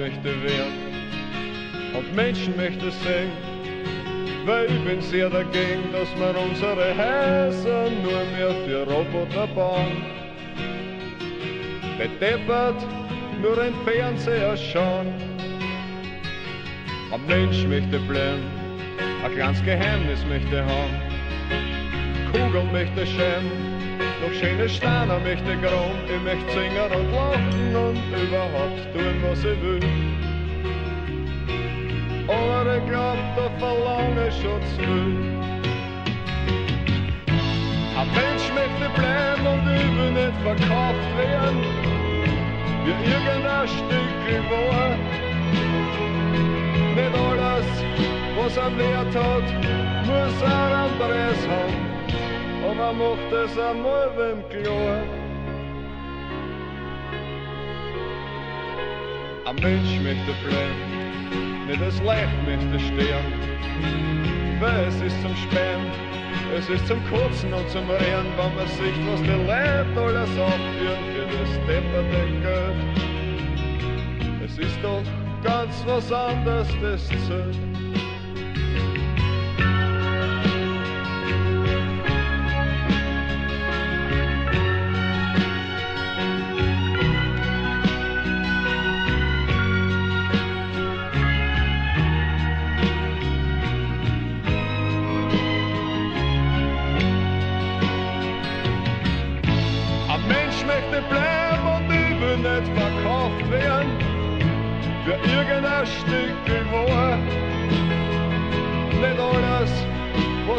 Möchte werden und Menschen möchte sehen, weil ich bin sehr dagegen, dass wir unsere Häuser nur mehr für Roboter bauen. Bedeppert nur ein Fernseher schauen. Ein Mensch möchte bleiben, ein kleines Geheimnis möchte haben. Kugel möchte schämen, noch schöne Steine möchte Grund, ich möchte singen und lachen und überhaupt tun, was ich will. Aber ich glaub, da verlange ich schon zu viel. Ein Mensch möchte bleiben und will nicht verkauft werden, wie irgendein Stück war. Nicht alles, was er Wert hat, muss ein anderes haben aber macht es einmal wem klar. Ein Mensch möchte bleiben, nicht das Leid möchte sterben, weil es ist zum Spähen, es ist zum Kotzen und zum Rennen, wenn man sieht, was die Leute alles aufführen für das depperte Geld. Es ist doch ganz was anderes, das zählt.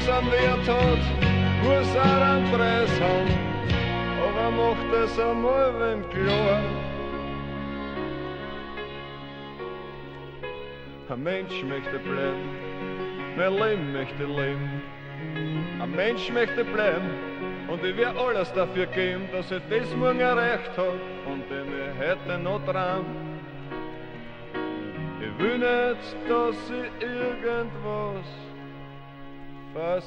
Was am Wert hat, muss auch einen Preis haben. Aber macht es einmal wem klar. Ein Mensch möchte bleiben, mein Leben möchte leben. Ein Mensch möchte bleiben und ich werde alles dafür geben, dass er das morgen erreicht hat und den ich heute noch träumt. Ich will nicht, dass sie irgendwas Zur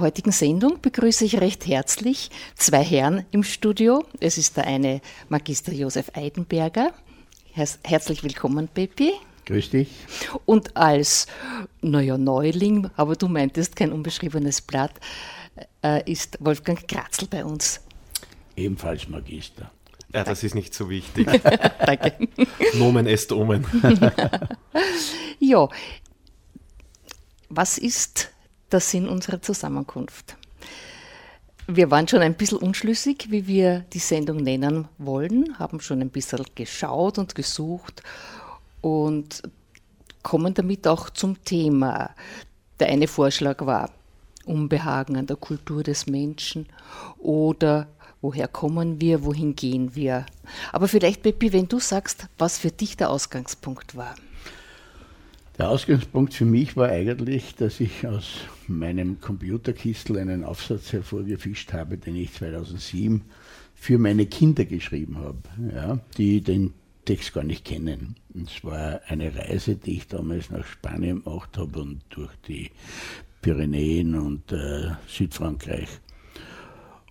heutigen Sendung begrüße ich recht herzlich zwei Herren im Studio. Es ist der eine Magister Josef Eidenberger. Herzlich willkommen, Pepi. Grüß dich. Und als, naja, Neuling, aber du meintest kein unbeschriebenes Blatt, äh, ist Wolfgang Kratzel bei uns. Ebenfalls Magister. Ja, das ist nicht so wichtig. Danke. Nomen est omen. ja, was ist der Sinn unserer Zusammenkunft? Wir waren schon ein bisschen unschlüssig, wie wir die Sendung nennen wollen, haben schon ein bisschen geschaut und gesucht und kommen damit auch zum Thema. Der eine Vorschlag war Unbehagen an der Kultur des Menschen oder woher kommen wir, wohin gehen wir. Aber vielleicht, Peppi, wenn du sagst, was für dich der Ausgangspunkt war. Der Ausgangspunkt für mich war eigentlich, dass ich aus meinem Computerkistel einen Aufsatz hervorgefischt habe, den ich 2007 für meine Kinder geschrieben habe, ja, die den Text gar nicht kennen. Es war eine Reise, die ich damals nach Spanien gemacht habe und durch die Pyrenäen und äh, Südfrankreich.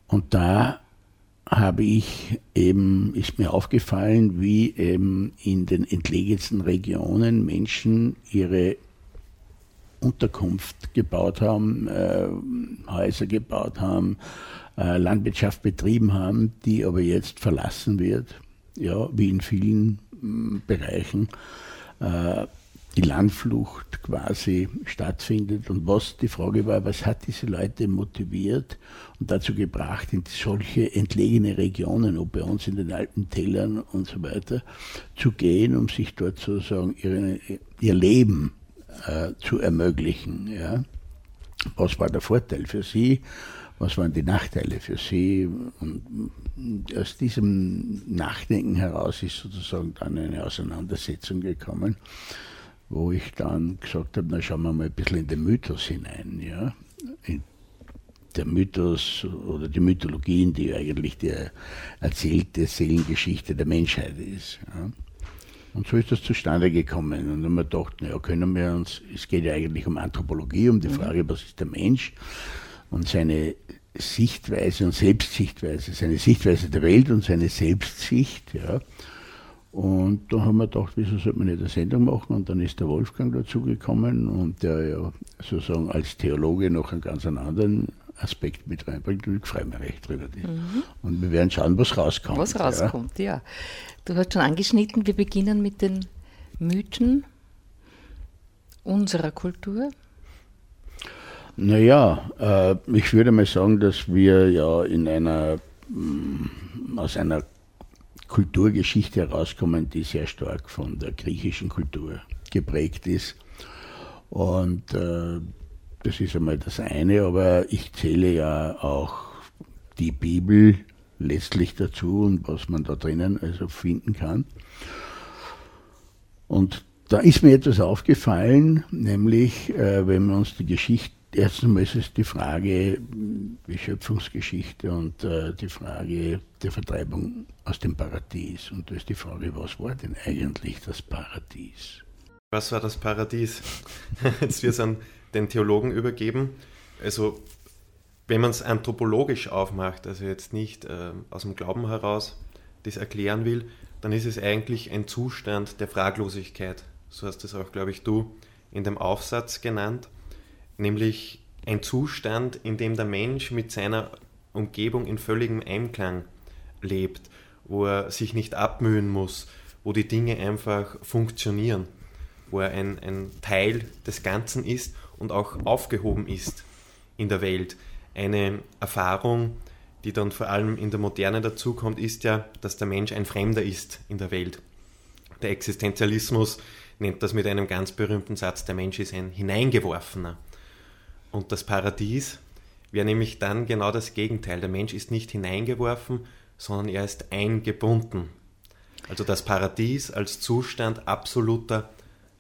Und da habe ich eben, ist mir aufgefallen, wie eben in den entlegensten Regionen Menschen ihre Unterkunft gebaut haben, äh, Häuser gebaut haben, äh, Landwirtschaft betrieben haben, die aber jetzt verlassen wird ja, wie in vielen Bereichen äh, die Landflucht quasi stattfindet. Und was die Frage war, was hat diese Leute motiviert und dazu gebracht, in solche entlegene Regionen, ob bei uns in den Alpentälern und so weiter, zu gehen, um sich dort sozusagen ihre, ihr Leben äh, zu ermöglichen. Ja? Was war der Vorteil für sie? Was waren die Nachteile für sie? Und aus diesem Nachdenken heraus ist sozusagen dann eine Auseinandersetzung gekommen wo ich dann gesagt habe, na schauen wir mal ein bisschen in den Mythos hinein. Ja? In der Mythos oder die Mythologien, die eigentlich die erzählte Seelengeschichte der Menschheit ist. Ja? Und so ist das zustande gekommen. Und dann haben wir gedacht, naja, können wir uns, es geht ja eigentlich um Anthropologie, um die mhm. Frage, was ist der Mensch und seine Sichtweise und Selbstsichtweise, seine Sichtweise der Welt und seine Selbstsicht. Ja? Und da haben wir gedacht, wieso sollte man nicht eine Sendung machen? Und dann ist der Wolfgang dazugekommen und der ja sozusagen als Theologe noch einen ganz anderen Aspekt mit reinbringt und ich freue mich recht drüber. Mhm. Und wir werden schauen, was rauskommt. Was rauskommt, ja. ja. Du hast schon angeschnitten, wir beginnen mit den Mythen unserer Kultur. Naja, äh, ich würde mal sagen, dass wir ja in einer, mm, aus einer Kulturgeschichte herauskommen, die sehr stark von der griechischen Kultur geprägt ist. Und äh, das ist einmal das eine, aber ich zähle ja auch die Bibel letztlich dazu und was man da drinnen also finden kann. Und da ist mir etwas aufgefallen, nämlich äh, wenn wir uns die Geschichte Erstens mal ist es die Frage, die Schöpfungsgeschichte und äh, die Frage der Vertreibung aus dem Paradies. Und da ist die Frage, was war denn eigentlich das Paradies? Was war das Paradies? Jetzt wird es an den Theologen übergeben. Also, wenn man es anthropologisch aufmacht, also jetzt nicht äh, aus dem Glauben heraus das erklären will, dann ist es eigentlich ein Zustand der Fraglosigkeit. So hast es auch, glaube ich, du in dem Aufsatz genannt nämlich ein Zustand, in dem der Mensch mit seiner Umgebung in völligem Einklang lebt, wo er sich nicht abmühen muss, wo die Dinge einfach funktionieren, wo er ein, ein Teil des Ganzen ist und auch aufgehoben ist in der Welt. Eine Erfahrung, die dann vor allem in der Moderne dazukommt, ist ja, dass der Mensch ein Fremder ist in der Welt. Der Existenzialismus nennt das mit einem ganz berühmten Satz, der Mensch ist ein Hineingeworfener. Und das Paradies wäre nämlich dann genau das Gegenteil. Der Mensch ist nicht hineingeworfen, sondern er ist eingebunden. Also das Paradies als Zustand absoluter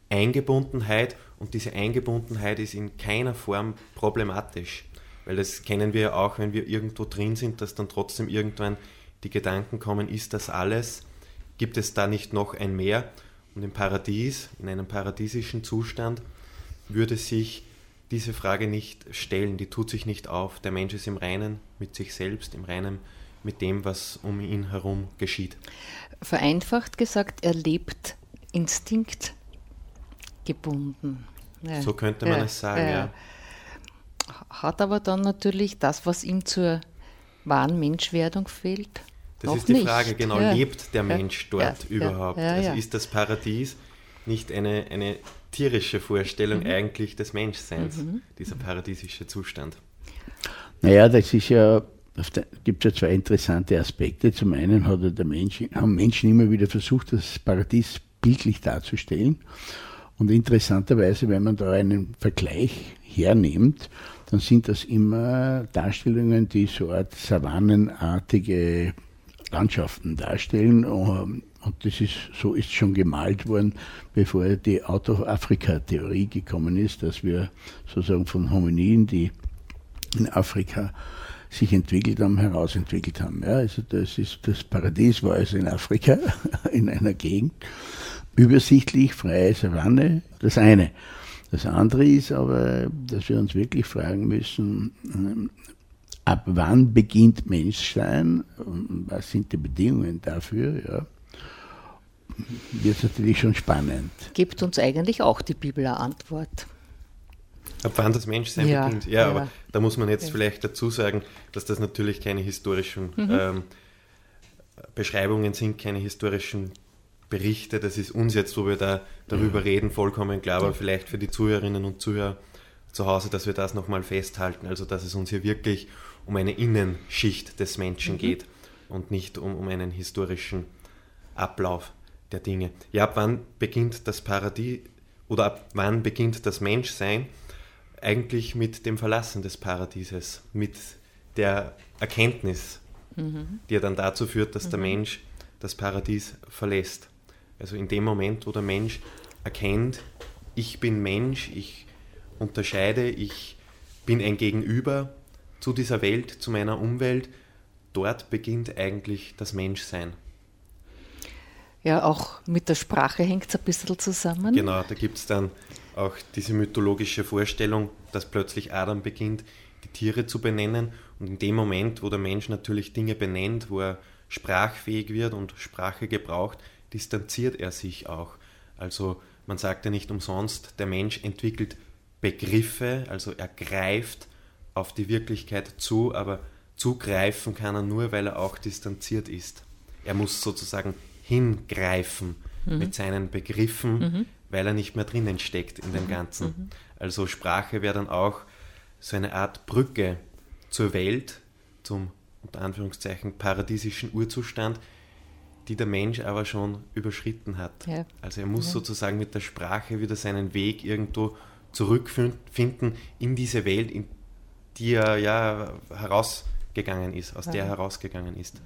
Eingebundenheit und diese Eingebundenheit ist in keiner Form problematisch, weil das kennen wir auch, wenn wir irgendwo drin sind, dass dann trotzdem irgendwann die Gedanken kommen, ist das alles? Gibt es da nicht noch ein Meer? Und im Paradies, in einem paradiesischen Zustand, würde sich diese Frage nicht stellen, die tut sich nicht auf. Der Mensch ist im Reinen mit sich selbst, im Reinen mit dem, was um ihn herum geschieht. Vereinfacht gesagt, er lebt instinktgebunden. Ja. So könnte man ja, es sagen, ja. ja. Hat aber dann natürlich das, was ihm zur wahren Menschwerdung fehlt. Das ist die nicht. Frage, genau, lebt der Mensch dort überhaupt? also ist das Paradies nicht eine, eine tierische Vorstellung mhm. eigentlich des Menschseins, mhm. dieser paradiesische Zustand. Naja, das ist ja, gibt es ja zwei interessante Aspekte. Zum einen hat der Mensch, haben Menschen immer wieder versucht, das Paradies bildlich darzustellen. Und interessanterweise, wenn man da einen Vergleich hernimmt, dann sind das immer Darstellungen, die so eine savannenartige Landschaften darstellen. Und das ist, so ist schon gemalt worden, bevor die Out-of-Africa-Theorie gekommen ist, dass wir sozusagen von Hominiden, die in Afrika sich entwickelt haben, herausentwickelt haben. Ja, also das ist das Paradies war also in Afrika, in einer Gegend, übersichtlich, freie Savanne, das eine. Das andere ist aber, dass wir uns wirklich fragen müssen, ab wann beginnt Menschsein was sind die Bedingungen dafür, ja wird es natürlich schon spannend. Gibt uns eigentlich auch die Bibel eine Antwort. Ab wann das Menschsein ja, beginnt. Ja, ja, aber da muss man jetzt ja. vielleicht dazu sagen, dass das natürlich keine historischen mhm. ähm, Beschreibungen sind, keine historischen Berichte, das ist uns jetzt, wo wir da darüber reden, vollkommen klar, aber vielleicht für die Zuhörerinnen und Zuhörer zu Hause, dass wir das nochmal festhalten, also dass es uns hier wirklich um eine Innenschicht des Menschen mhm. geht und nicht um, um einen historischen Ablauf der Dinge. Ja, ab wann beginnt das Paradies oder ab wann beginnt das Menschsein? Eigentlich mit dem Verlassen des Paradieses, mit der Erkenntnis, mhm. die ja dann dazu führt, dass mhm. der Mensch das Paradies verlässt. Also in dem Moment, wo der Mensch erkennt, ich bin Mensch, ich unterscheide, ich bin ein Gegenüber zu dieser Welt, zu meiner Umwelt, dort beginnt eigentlich das Menschsein. Ja, auch mit der Sprache hängt es ein bisschen zusammen. Genau, da gibt es dann auch diese mythologische Vorstellung, dass plötzlich Adam beginnt, die Tiere zu benennen. Und in dem Moment, wo der Mensch natürlich Dinge benennt, wo er sprachfähig wird und Sprache gebraucht, distanziert er sich auch. Also man sagt ja nicht umsonst, der Mensch entwickelt Begriffe, also er greift auf die Wirklichkeit zu, aber zugreifen kann er nur, weil er auch distanziert ist. Er muss sozusagen hingreifen mhm. mit seinen Begriffen, mhm. weil er nicht mehr drinnen steckt in dem mhm. Ganzen. Mhm. Also Sprache wäre dann auch so eine Art Brücke zur Welt, zum unter Anführungszeichen paradiesischen Urzustand, die der Mensch aber schon überschritten hat. Ja. Also er muss ja. sozusagen mit der Sprache wieder seinen Weg irgendwo zurückfinden in diese Welt, in die er ja herausgegangen ist, aus ja. der er herausgegangen ist.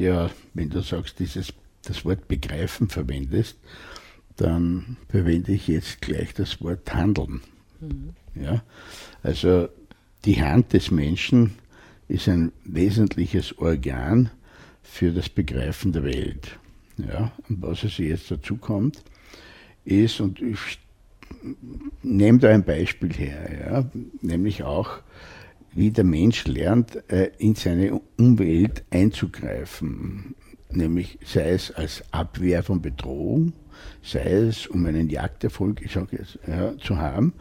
Ja, wenn du sagst, dieses, das Wort begreifen verwendest, dann verwende ich jetzt gleich das Wort handeln. Mhm. Ja? Also die Hand des Menschen ist ein wesentliches Organ für das Begreifen der Welt. Ja? Und was also jetzt dazu kommt, ist, und ich nehme da ein Beispiel her, ja? nämlich auch wie der Mensch lernt, äh, in seine Umwelt einzugreifen. Nämlich sei es als Abwehr von Bedrohung, sei es um einen Jagderfolg ich sag jetzt, ja, zu haben.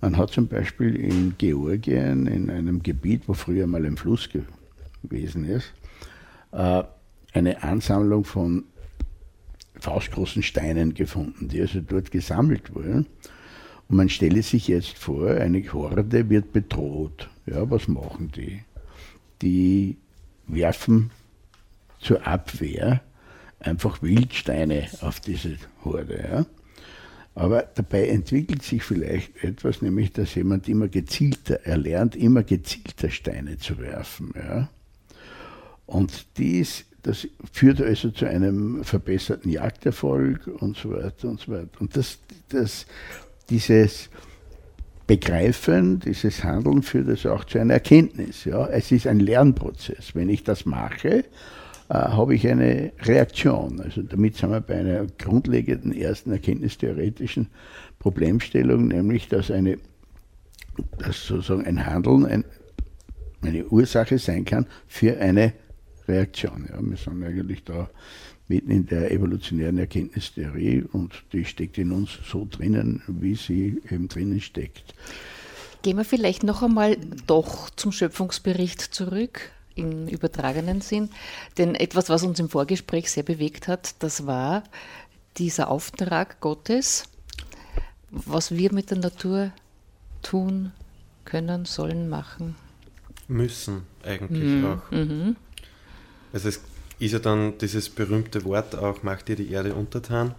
Man hat zum Beispiel in Georgien, in einem Gebiet, wo früher mal ein Fluss gewesen ist, äh, eine Ansammlung von faustgroßen Steinen gefunden, die also dort gesammelt wurden. Und man stelle sich jetzt vor, eine Horde wird bedroht. Ja, was machen die? Die werfen zur Abwehr einfach Wildsteine auf diese Horde. Ja? Aber dabei entwickelt sich vielleicht etwas, nämlich dass jemand immer gezielter erlernt, immer gezielter Steine zu werfen. Ja? Und dies, das führt also zu einem verbesserten Jagderfolg und so weiter und so weiter. Und das, das, dieses Begreifen, dieses Handeln führt also auch zu einer Erkenntnis. Ja? Es ist ein Lernprozess. Wenn ich das mache, äh, habe ich eine Reaktion. Also damit sind wir bei einer grundlegenden ersten erkenntnistheoretischen Problemstellung, nämlich dass eine dass sozusagen ein Handeln ein, eine Ursache sein kann für eine Reaktion. Ja, wir sind eigentlich da mitten in der evolutionären Erkenntnistheorie und die steckt in uns so drinnen, wie sie eben drinnen steckt. Gehen wir vielleicht noch einmal doch zum Schöpfungsbericht zurück im übertragenen Sinn. Denn etwas, was uns im Vorgespräch sehr bewegt hat, das war dieser Auftrag Gottes, was wir mit der Natur tun können, sollen, machen. Müssen eigentlich mhm. auch. Mhm. Also es ist ja dann dieses berühmte Wort auch, macht dir die Erde untertan.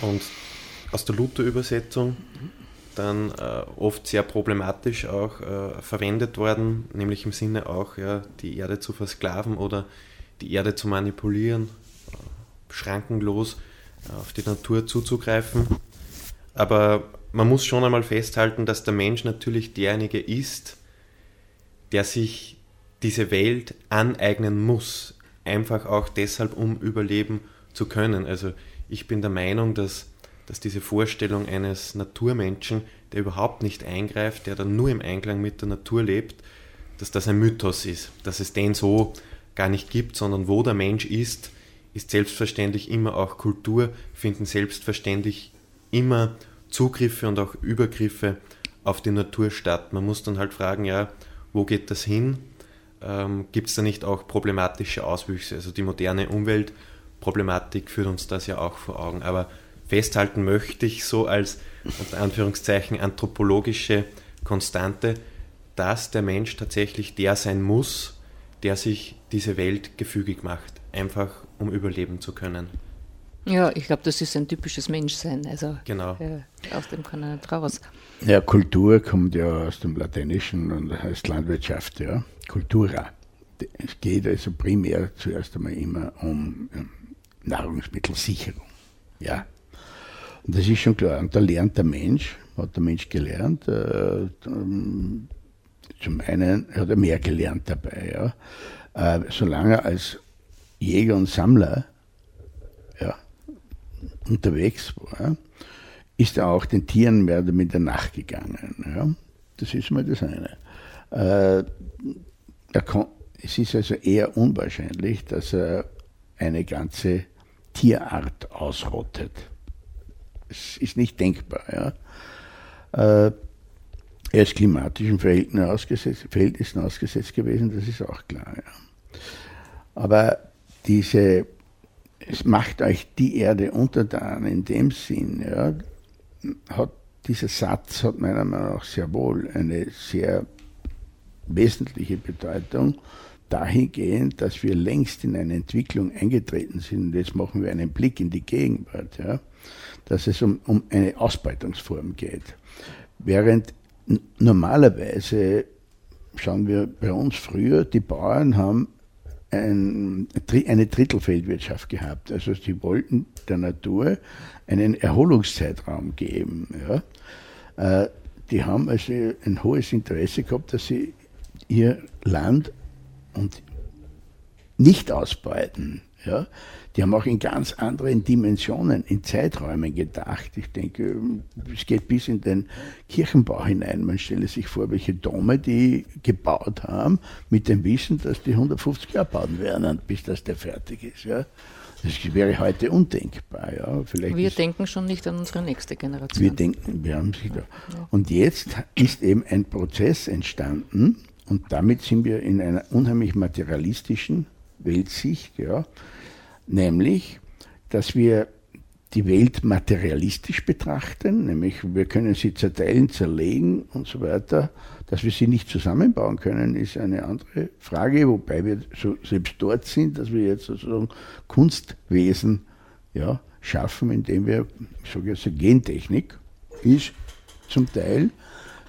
Und aus der Luther-Übersetzung dann äh, oft sehr problematisch auch äh, verwendet worden, nämlich im Sinne auch, ja, die Erde zu versklaven oder die Erde zu manipulieren, äh, schrankenlos äh, auf die Natur zuzugreifen. Aber man muss schon einmal festhalten, dass der Mensch natürlich derjenige ist, der sich diese Welt aneignen muss, einfach auch deshalb, um überleben zu können. Also ich bin der Meinung, dass dass diese Vorstellung eines Naturmenschen, der überhaupt nicht eingreift, der dann nur im Einklang mit der Natur lebt, dass das ein Mythos ist, dass es den so gar nicht gibt, sondern wo der Mensch ist, ist selbstverständlich immer auch Kultur, finden selbstverständlich immer Zugriffe und auch Übergriffe auf die Natur statt. Man muss dann halt fragen, ja, wo geht das hin? Ähm, Gibt es da nicht auch problematische Auswüchse? Also die moderne Umweltproblematik führt uns das ja auch vor Augen. Aber festhalten möchte ich so als unter Anführungszeichen anthropologische Konstante, dass der Mensch tatsächlich der sein muss, der sich diese Welt gefügig macht, einfach um überleben zu können. Ja, ich glaube, das ist ein typisches Menschsein. Also genau. Äh, aus dem kann er nicht raus. Ja, Kultur kommt ja aus dem Lateinischen und heißt Landwirtschaft, ja. Cultura. Es geht also primär zuerst einmal immer um Nahrungsmittelsicherung. Ja, und das ist schon klar. Und da lernt der Mensch, hat der Mensch gelernt. Äh, zum einen hat er mehr gelernt dabei. Ja. Äh, solange er als Jäger und Sammler ja, unterwegs war, ist er auch den Tieren mehr oder minder nachgegangen. Ja. Das ist mal das eine. Äh, kann, es ist also eher unwahrscheinlich, dass er eine ganze Tierart ausrottet. Es ist nicht denkbar. Ja. Äh, er ist klimatischen Verhältnissen ausgesetzt, Verhältnissen ausgesetzt gewesen, das ist auch klar. Ja. Aber diese, es macht euch die Erde untertan in dem Sinn, ja, hat dieser Satz hat meiner Meinung nach sehr wohl eine sehr wesentliche Bedeutung dahingehend, dass wir längst in eine Entwicklung eingetreten sind. Und jetzt machen wir einen Blick in die Gegenwart. Ja dass es um, um eine Ausbeutungsform geht. Während normalerweise, schauen wir bei uns früher, die Bauern haben ein, eine Drittelfeldwirtschaft gehabt. Also sie wollten der Natur einen Erholungszeitraum geben. Ja. Äh, die haben also ein hohes Interesse gehabt, dass sie ihr Land und nicht ausbeuten. Ja. Die haben auch in ganz anderen Dimensionen, in Zeiträumen gedacht. Ich denke, es geht bis in den Kirchenbau hinein. Man stelle sich vor, welche Dome die gebaut haben, mit dem Wissen, dass die 150 Jahre bauen werden, bis das der fertig ist. Ja. Das wäre heute undenkbar. Ja. Vielleicht wir denken schon nicht an unsere nächste Generation. Wir denken, wir haben sich da. Und jetzt ist eben ein Prozess entstanden und damit sind wir in einer unheimlich materialistischen Weltsicht, ja, nämlich, dass wir die Welt materialistisch betrachten, nämlich wir können sie zerteilen, zerlegen und so weiter. Dass wir sie nicht zusammenbauen können, ist eine andere Frage, wobei wir so selbst dort sind, dass wir jetzt sozusagen Kunstwesen ja, schaffen, indem wir, ich sage jetzt, Gentechnik ist zum Teil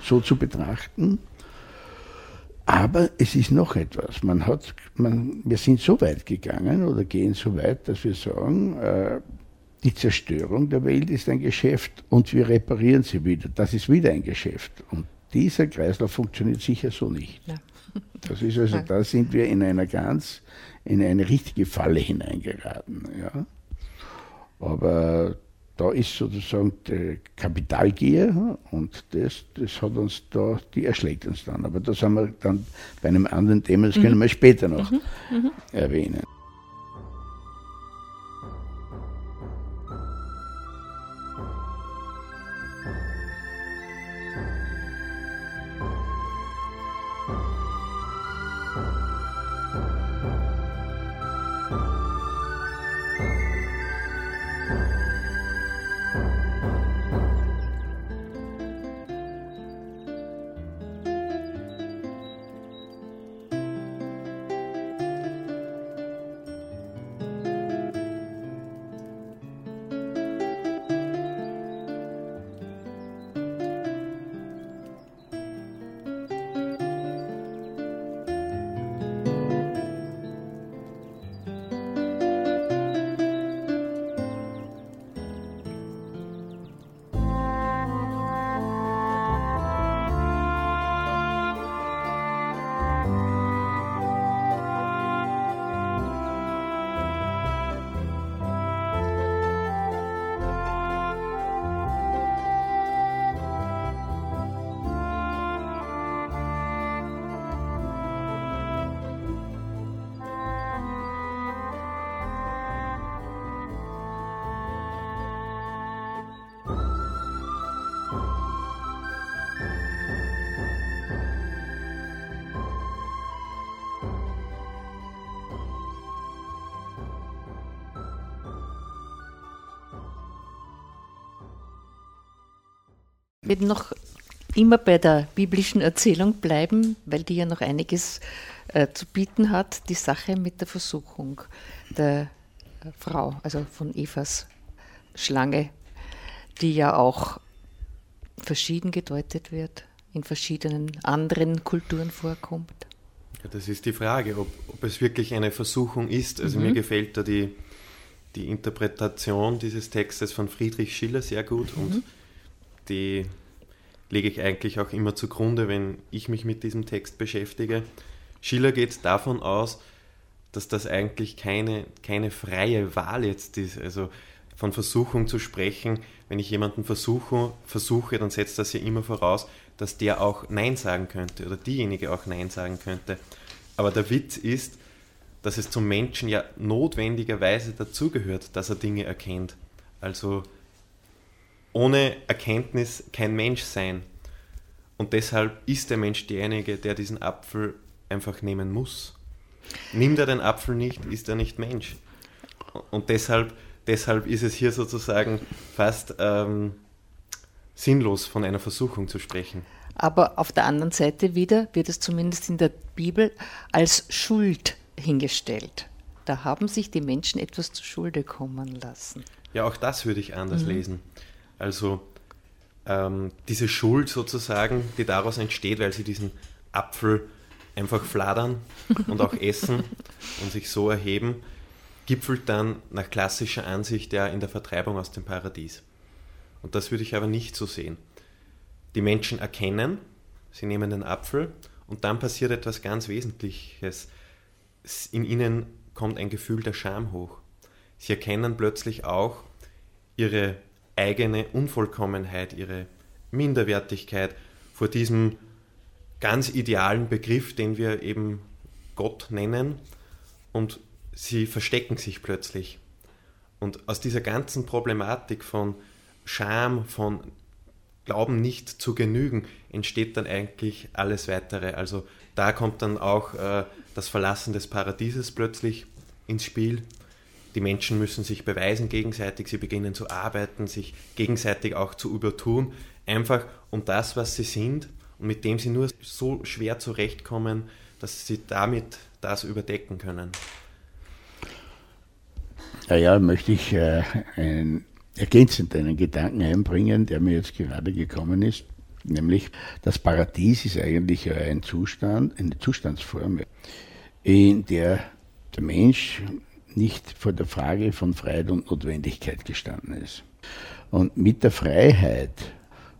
so zu betrachten. Aber es ist noch etwas. Man hat, man, wir sind so weit gegangen oder gehen so weit, dass wir sagen, äh, die Zerstörung der Welt ist ein Geschäft und wir reparieren sie wieder. Das ist wieder ein Geschäft. Und dieser Kreislauf funktioniert sicher so nicht. Ja. Das ist also, da sind wir in einer ganz, in eine richtige Falle hineingeraten. Ja. Aber da ist sozusagen die Kapitalgier und das, das hat uns da, die erschlägt uns dann. Aber das haben wir dann bei einem anderen Thema, das mhm. können wir später noch mhm. Mhm. erwähnen. Wir noch immer bei der biblischen Erzählung bleiben, weil die ja noch einiges äh, zu bieten hat, die Sache mit der Versuchung der äh, Frau, also von Evas Schlange, die ja auch verschieden gedeutet wird, in verschiedenen anderen Kulturen vorkommt. Ja, das ist die Frage, ob, ob es wirklich eine Versuchung ist. Also mhm. mir gefällt da die, die Interpretation dieses Textes von Friedrich Schiller sehr gut mhm. und die lege ich eigentlich auch immer zugrunde, wenn ich mich mit diesem Text beschäftige. Schiller geht davon aus, dass das eigentlich keine, keine freie Wahl jetzt ist. Also von Versuchung zu sprechen, wenn ich jemanden versuche, versuche, dann setzt das ja immer voraus, dass der auch Nein sagen könnte oder diejenige auch Nein sagen könnte. Aber der Witz ist, dass es zum Menschen ja notwendigerweise dazugehört, dass er Dinge erkennt. Also ohne Erkenntnis kein Mensch sein. Und deshalb ist der Mensch derjenige, der diesen Apfel einfach nehmen muss. Nimmt er den Apfel nicht, ist er nicht Mensch. Und deshalb, deshalb ist es hier sozusagen fast ähm, sinnlos, von einer Versuchung zu sprechen. Aber auf der anderen Seite wieder wird es zumindest in der Bibel als Schuld hingestellt. Da haben sich die Menschen etwas zu Schulde kommen lassen. Ja, auch das würde ich anders mhm. lesen. Also ähm, diese Schuld sozusagen, die daraus entsteht, weil sie diesen Apfel einfach fladern und auch essen und sich so erheben, gipfelt dann nach klassischer Ansicht ja in der Vertreibung aus dem Paradies. Und das würde ich aber nicht so sehen. Die Menschen erkennen, sie nehmen den Apfel und dann passiert etwas ganz Wesentliches. In ihnen kommt ein Gefühl der Scham hoch. Sie erkennen plötzlich auch ihre eigene Unvollkommenheit, ihre Minderwertigkeit vor diesem ganz idealen Begriff, den wir eben Gott nennen, und sie verstecken sich plötzlich. Und aus dieser ganzen Problematik von Scham, von Glauben nicht zu genügen, entsteht dann eigentlich alles Weitere. Also da kommt dann auch äh, das Verlassen des Paradieses plötzlich ins Spiel, die Menschen müssen sich beweisen gegenseitig, sie beginnen zu arbeiten, sich gegenseitig auch zu übertun, einfach um das, was sie sind und mit dem sie nur so schwer zurechtkommen, dass sie damit das überdecken können. Naja, möchte ich äh, ein, ergänzend einen Gedanken einbringen, der mir jetzt gerade gekommen ist. Nämlich, das Paradies ist eigentlich ein Zustand, eine Zustandsform, in der der Mensch nicht vor der Frage von Freiheit und Notwendigkeit gestanden ist. Und mit der Freiheit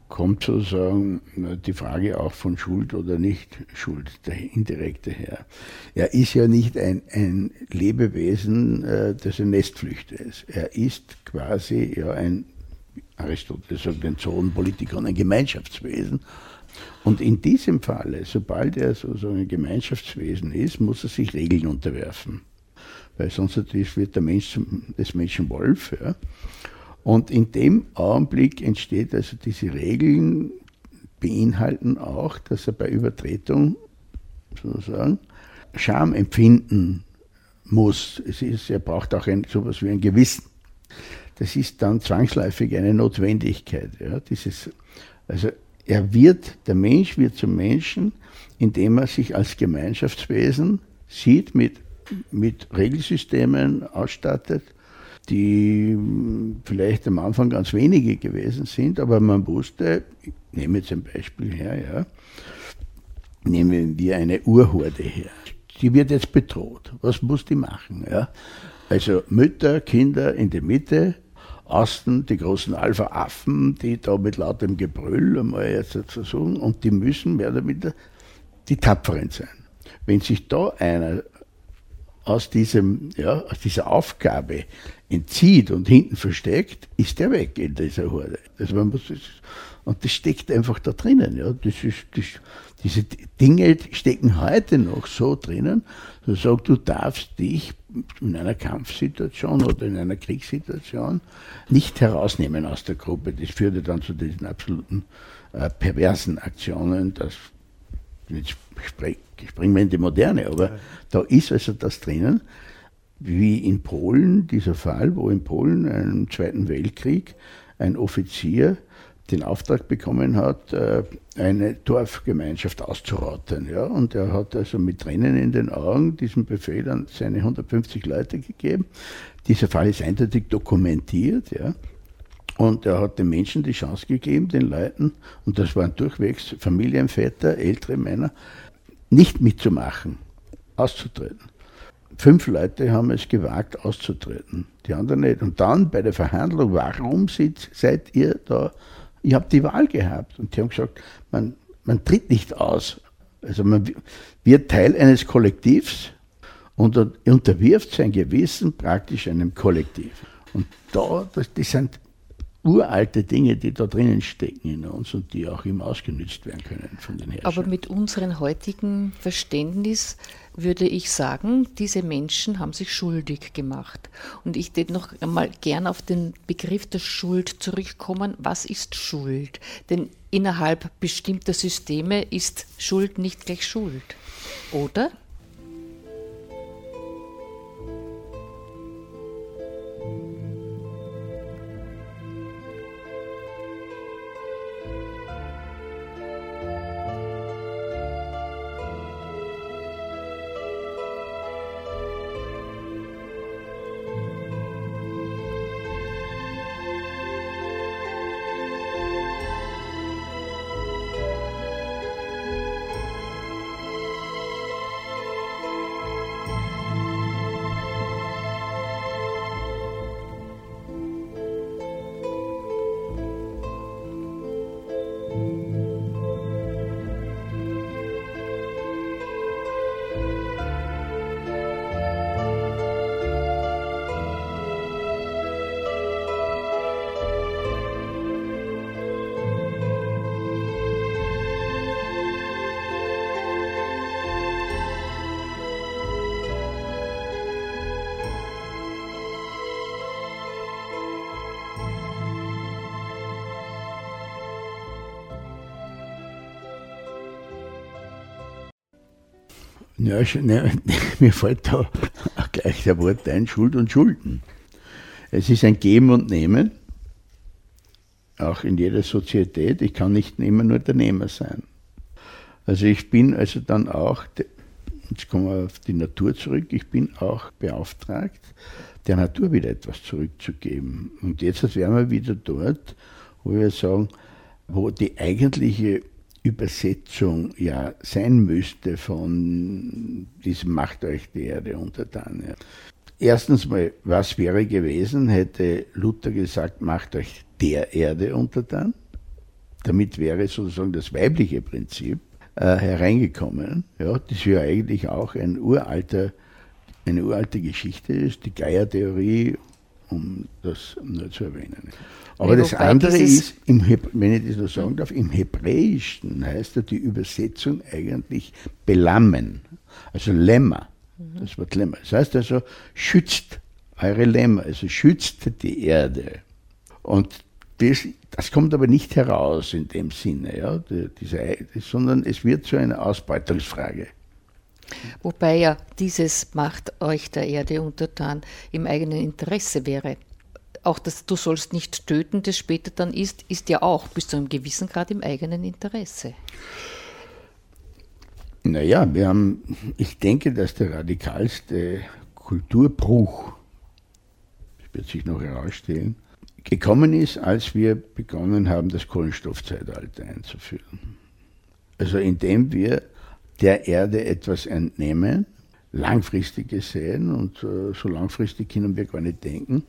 kommt sozusagen die Frage auch von Schuld oder nicht Schuld, der indirekte her. Er ist ja nicht ein, ein Lebewesen, äh, das ein Nestflüchter ist. Er ist quasi ja ein, Aristoteles sagt den Zonenpolitiker, ein Gemeinschaftswesen. Und in diesem Falle, sobald er sozusagen ein Gemeinschaftswesen ist, muss er sich Regeln unterwerfen. Weil sonst wird der Mensch des Menschen Wolf. Ja. Und in dem Augenblick entsteht also diese Regeln, beinhalten auch, dass er bei Übertretung sozusagen Scham empfinden muss. Es ist, er braucht auch ein, sowas wie ein Gewissen. Das ist dann zwangsläufig eine Notwendigkeit. Ja, dieses, also er wird, der Mensch wird zum Menschen, indem er sich als Gemeinschaftswesen sieht, mit, mit Regelsystemen ausstattet, die vielleicht am Anfang ganz wenige gewesen sind, aber man wusste, ich nehme jetzt ein Beispiel her, ja, nehmen wir eine Urhorde her. Die wird jetzt bedroht. Was muss die machen? Ja? Also Mütter, Kinder in der Mitte, außen die großen Alpha-Affen, die da mit lautem Gebrüll einmal jetzt versuchen, und die müssen mehr oder weniger die Tapferen sein. Wenn sich da einer aus, diesem, ja, aus dieser Aufgabe entzieht und hinten versteckt, ist der weg in dieser Horde. Also man muss, und das steckt einfach da drinnen. Ja. Das ist, das, diese Dinge stecken heute noch so drinnen, du sagst, du darfst dich in einer Kampfsituation oder in einer Kriegssituation nicht herausnehmen aus der Gruppe. Das führte dann zu diesen absoluten äh, perversen Aktionen, dass jetzt springen wir in die Moderne, aber da ist also das drinnen, wie in Polen, dieser Fall, wo in Polen im Zweiten Weltkrieg ein Offizier den Auftrag bekommen hat, äh, eine Dorfgemeinschaft auszurotten. Ja? Und er hat also mit Tränen in den Augen diesen Befehl an seine 150 Leute gegeben. Dieser Fall ist eindeutig dokumentiert. Ja? Und er hat den Menschen die Chance gegeben, den Leuten, und das waren durchwegs Familienväter, ältere Männer, nicht mitzumachen, auszutreten. Fünf Leute haben es gewagt, auszutreten, die anderen nicht. Und dann bei der Verhandlung, warum seid ihr da? Ich habe die Wahl gehabt. Und die haben gesagt, man, man tritt nicht aus. Also man wird Teil eines Kollektivs und unterwirft sein Gewissen praktisch einem Kollektiv. Und da, das, das sind uralte Dinge, die da drinnen stecken in uns und die auch immer ausgenützt werden können von den Herrschern. Aber mit unserem heutigen Verständnis würde ich sagen, diese Menschen haben sich schuldig gemacht. Und ich würde noch einmal gern auf den Begriff der Schuld zurückkommen. Was ist Schuld? Denn innerhalb bestimmter Systeme ist Schuld nicht gleich Schuld, oder? Ja, ne, mir fällt da gleich der Wort ein, Schuld und Schulden. Es ist ein Geben und Nehmen, auch in jeder Sozietät. Ich kann nicht immer nur der Nehmer sein. Also ich bin also dann auch jetzt kommen wir auf die Natur zurück, ich bin auch beauftragt, der Natur wieder etwas zurückzugeben. Und jetzt wären wir wieder dort, wo wir sagen, wo die eigentliche Übersetzung ja sein müsste von diesem Macht euch die Erde untertan. Ja. Erstens mal, was wäre gewesen, hätte Luther gesagt, macht euch der Erde untertan. Damit wäre sozusagen das weibliche Prinzip äh, hereingekommen. Ja, das ja eigentlich auch ein uralter, eine uralte Geschichte ist, die Gaia-Theorie, um das nur zu erwähnen. Aber nee, das andere ist, im wenn ich das nur sagen darf, im Hebräischen heißt ja die Übersetzung eigentlich belammen, also Lämmer. Das Wort Lämmer. Das heißt also, schützt eure Lämmer, also schützt die Erde. Und das, das kommt aber nicht heraus in dem Sinne, ja, diese, sondern es wird zu einer Ausbeutungsfrage. Wobei ja dieses macht euch der Erde untertan im eigenen Interesse wäre. Auch das du sollst nicht töten, das später dann ist, ist ja auch bis zu einem gewissen Grad im eigenen Interesse. Naja, wir haben, ich denke, dass der radikalste Kulturbruch, das wird sich noch herausstellen, gekommen ist, als wir begonnen haben, das Kohlenstoffzeitalter einzuführen. Also indem wir der Erde etwas entnehmen, langfristig gesehen, und äh, so langfristig können wir gar nicht denken,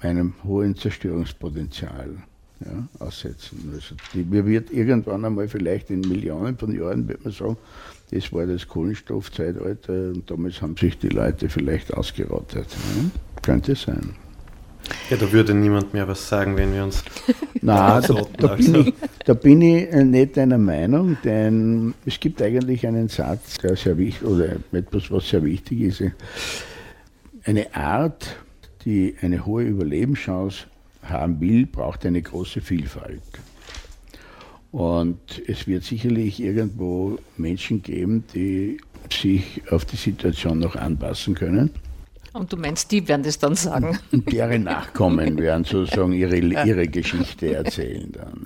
einem hohen Zerstörungspotenzial ja, aussetzen. Also die, wird irgendwann einmal vielleicht in Millionen von Jahren, wird man sagen, das war das Kohlenstoffzeitalter und damals haben sich die Leute vielleicht ausgerottet. Ja? Könnte sein. Ja, da würde niemand mehr was sagen, wenn wir uns. Nein, da, da, bin ich, da bin ich nicht deiner Meinung, denn es gibt eigentlich einen Satz, der sehr wichtig oder etwas, was sehr wichtig ist. Eine Art, die eine hohe Überlebenschance haben will, braucht eine große Vielfalt. Und es wird sicherlich irgendwo Menschen geben, die sich auf die Situation noch anpassen können. Und du meinst, die werden das dann sagen? Und deren Nachkommen werden sozusagen ihre, ihre Geschichte erzählen dann.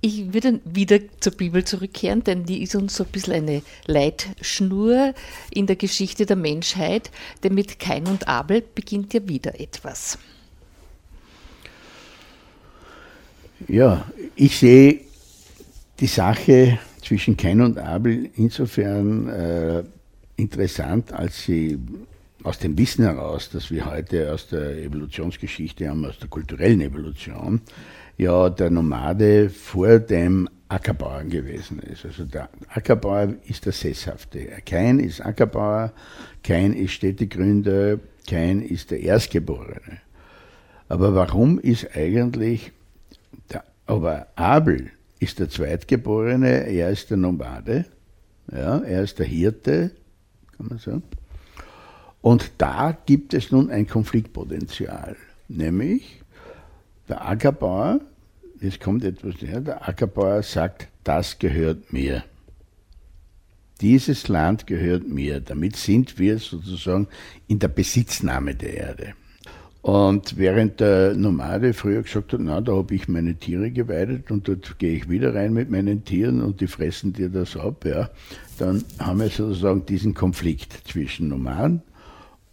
Ich würde wieder zur Bibel zurückkehren, denn die ist uns so ein bisschen eine Leitschnur in der Geschichte der Menschheit, denn mit Kain und Abel beginnt ja wieder etwas. Ja, ich sehe die Sache zwischen Kain und Abel insofern äh, interessant, als sie aus dem Wissen heraus, dass wir heute aus der Evolutionsgeschichte haben, aus der kulturellen Evolution, ja der Nomade vor dem Ackerbauern gewesen ist. Also der Ackerbauer ist der Sesshafte. Kein ist Ackerbauer, kein ist Städtegründer, kein ist der Erstgeborene. Aber warum ist eigentlich der, aber Abel ist der Zweitgeborene, er ist der Nomade, ja, er ist der Hirte, kann man sagen. Und da gibt es nun ein Konfliktpotenzial, nämlich der Ackerbauer, jetzt kommt etwas näher, der Ackerbauer sagt, das gehört mir. Dieses Land gehört mir. Damit sind wir sozusagen in der Besitznahme der Erde. Und während der Nomade früher gesagt hat, na, da habe ich meine Tiere geweidet und dort gehe ich wieder rein mit meinen Tieren und die fressen dir das ab, ja, dann haben wir sozusagen diesen Konflikt zwischen Nomaden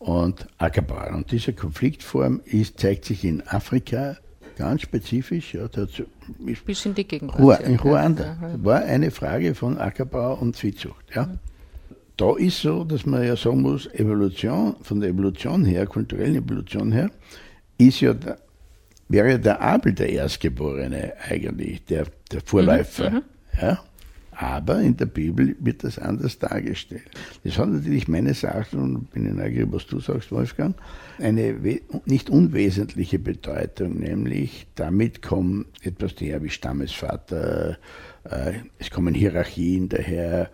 und Ackerbauern. Und diese Konfliktform ist, zeigt sich in Afrika ganz spezifisch. Ja, dazu Bis in die Gegend. in Ruanda ja. war eine Frage von Ackerbau und Viehzucht. Ja. Da ist so, dass man ja sagen muss, Evolution, von der Evolution her, kulturellen Evolution her, ist ja der, wäre der Abel der Erstgeborene eigentlich, der, der Vorläufer. Mhm, mhm. ja. Aber in der Bibel wird das anders dargestellt. Das hat natürlich meines Erachtens, und bin ich neugierig, was du sagst, Wolfgang, eine nicht unwesentliche Bedeutung, nämlich damit kommt etwas daher wie Stammesvater, äh, es kommen Hierarchien daher,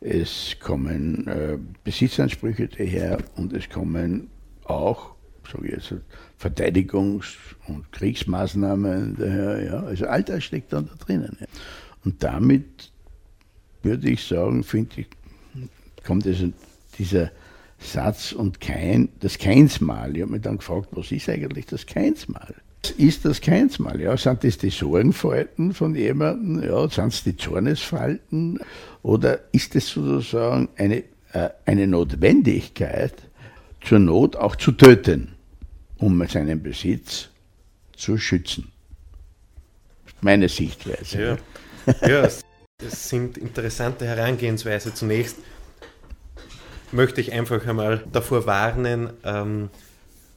es kommen äh, Besitzansprüche daher und es kommen auch, sage ich jetzt, Verteidigungs- und Kriegsmaßnahmen daher. Ja. Also all das steckt dann da drinnen. Ja. Und damit würde ich sagen, finde ich, kommt also dieser Satz und kein, das Keinsmal. Ich habe mich dann gefragt, was ist eigentlich das Keinsmal? Ist das Keinsmal? Ja, sind das die Sorgenfalten von jemandem? Ja, sind es die Zornesfalten? Oder ist es sozusagen eine, äh, eine Notwendigkeit, zur Not auch zu töten, um seinen Besitz zu schützen. Meine Sichtweise. Ja, ja es, es sind interessante Herangehensweise. Zunächst möchte ich einfach einmal davor warnen, ähm,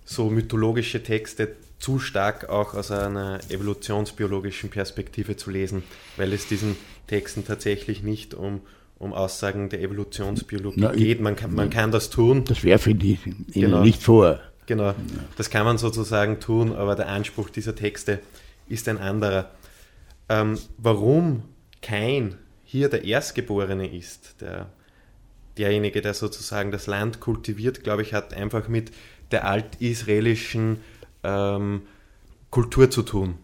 so mythologische Texte zu stark auch aus einer evolutionsbiologischen Perspektive zu lesen, weil es diesen Texten tatsächlich nicht um, um Aussagen der Evolutionsbiologie Na, geht. Man kann, man kann das tun. Das werfe ich Ihnen genau. nicht vor. Genau, das kann man sozusagen tun, aber der Anspruch dieser Texte ist ein anderer. Ähm, warum kein hier der Erstgeborene ist, der, derjenige, der sozusagen das Land kultiviert, glaube ich, hat einfach mit der altisraelischen ähm, Kultur zu tun.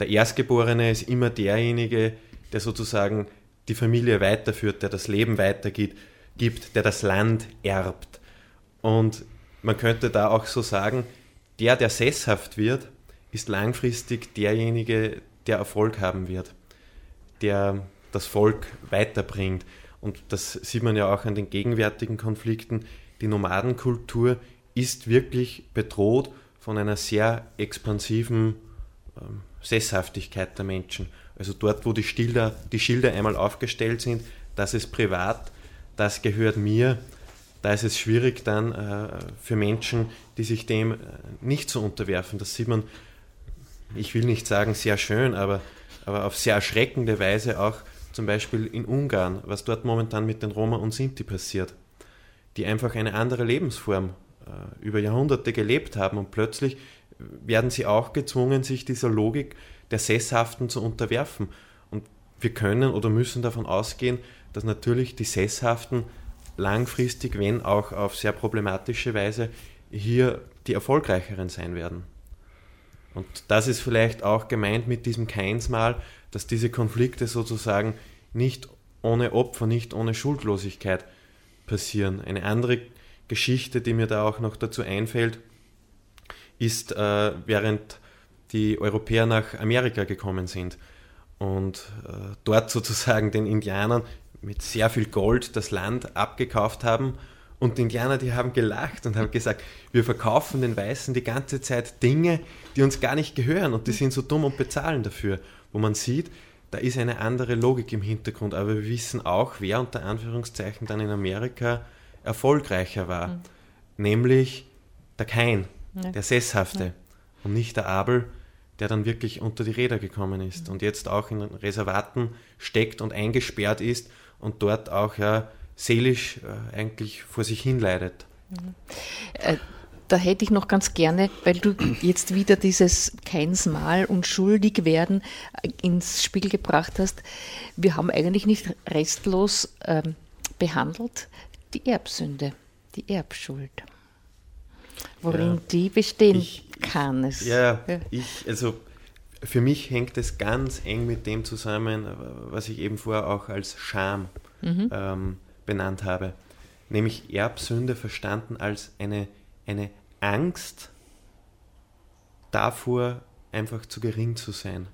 Der Erstgeborene ist immer derjenige, der sozusagen die Familie weiterführt, der das Leben weitergibt, gibt, der das Land erbt. Und man könnte da auch so sagen, der, der sesshaft wird, ist langfristig derjenige, der Erfolg haben wird, der das Volk weiterbringt. Und das sieht man ja auch an den gegenwärtigen Konflikten. Die Nomadenkultur ist wirklich bedroht von einer sehr expansiven ähm, Sesshaftigkeit der Menschen. Also dort, wo die Schilder, die Schilder einmal aufgestellt sind, das ist privat, das gehört mir, da ist es schwierig dann äh, für Menschen, die sich dem äh, nicht so unterwerfen. Das sieht man, ich will nicht sagen sehr schön, aber, aber auf sehr erschreckende Weise auch zum Beispiel in Ungarn, was dort momentan mit den Roma und Sinti passiert, die einfach eine andere Lebensform äh, über Jahrhunderte gelebt haben und plötzlich werden sie auch gezwungen, sich dieser Logik der Sesshaften zu unterwerfen. Und wir können oder müssen davon ausgehen, dass natürlich die Sesshaften langfristig, wenn auch auf sehr problematische Weise, hier die erfolgreicheren sein werden. Und das ist vielleicht auch gemeint mit diesem Keinsmal, dass diese Konflikte sozusagen nicht ohne Opfer, nicht ohne Schuldlosigkeit passieren. Eine andere Geschichte, die mir da auch noch dazu einfällt, ist, äh, während die Europäer nach Amerika gekommen sind und äh, dort sozusagen den Indianern mit sehr viel Gold das Land abgekauft haben. Und die Indianer, die haben gelacht und haben gesagt, wir verkaufen den Weißen die ganze Zeit Dinge, die uns gar nicht gehören und die sind so dumm und bezahlen dafür. Wo man sieht, da ist eine andere Logik im Hintergrund, aber wir wissen auch, wer unter Anführungszeichen dann in Amerika erfolgreicher war, mhm. nämlich der Kain, ja. der Sesshafte ja. und nicht der Abel, der dann wirklich unter die Räder gekommen ist mhm. und jetzt auch in Reservaten steckt und eingesperrt ist und dort auch ja seelisch äh, eigentlich vor sich hin leidet. Mhm. Äh, da hätte ich noch ganz gerne, weil du jetzt wieder dieses Keinsmal und schuldig werden äh, ins Spiel gebracht hast. Wir haben eigentlich nicht restlos ähm, behandelt die Erbsünde, die Erbschuld. Worin ja, die bestehen ich, kann. Es, ja, ja, ich, also für mich hängt es ganz eng mit dem zusammen, was ich eben vorher auch als Scham mhm. ähm, benannt habe. Nämlich Erbsünde verstanden als eine, eine Angst davor, einfach zu gering zu sein.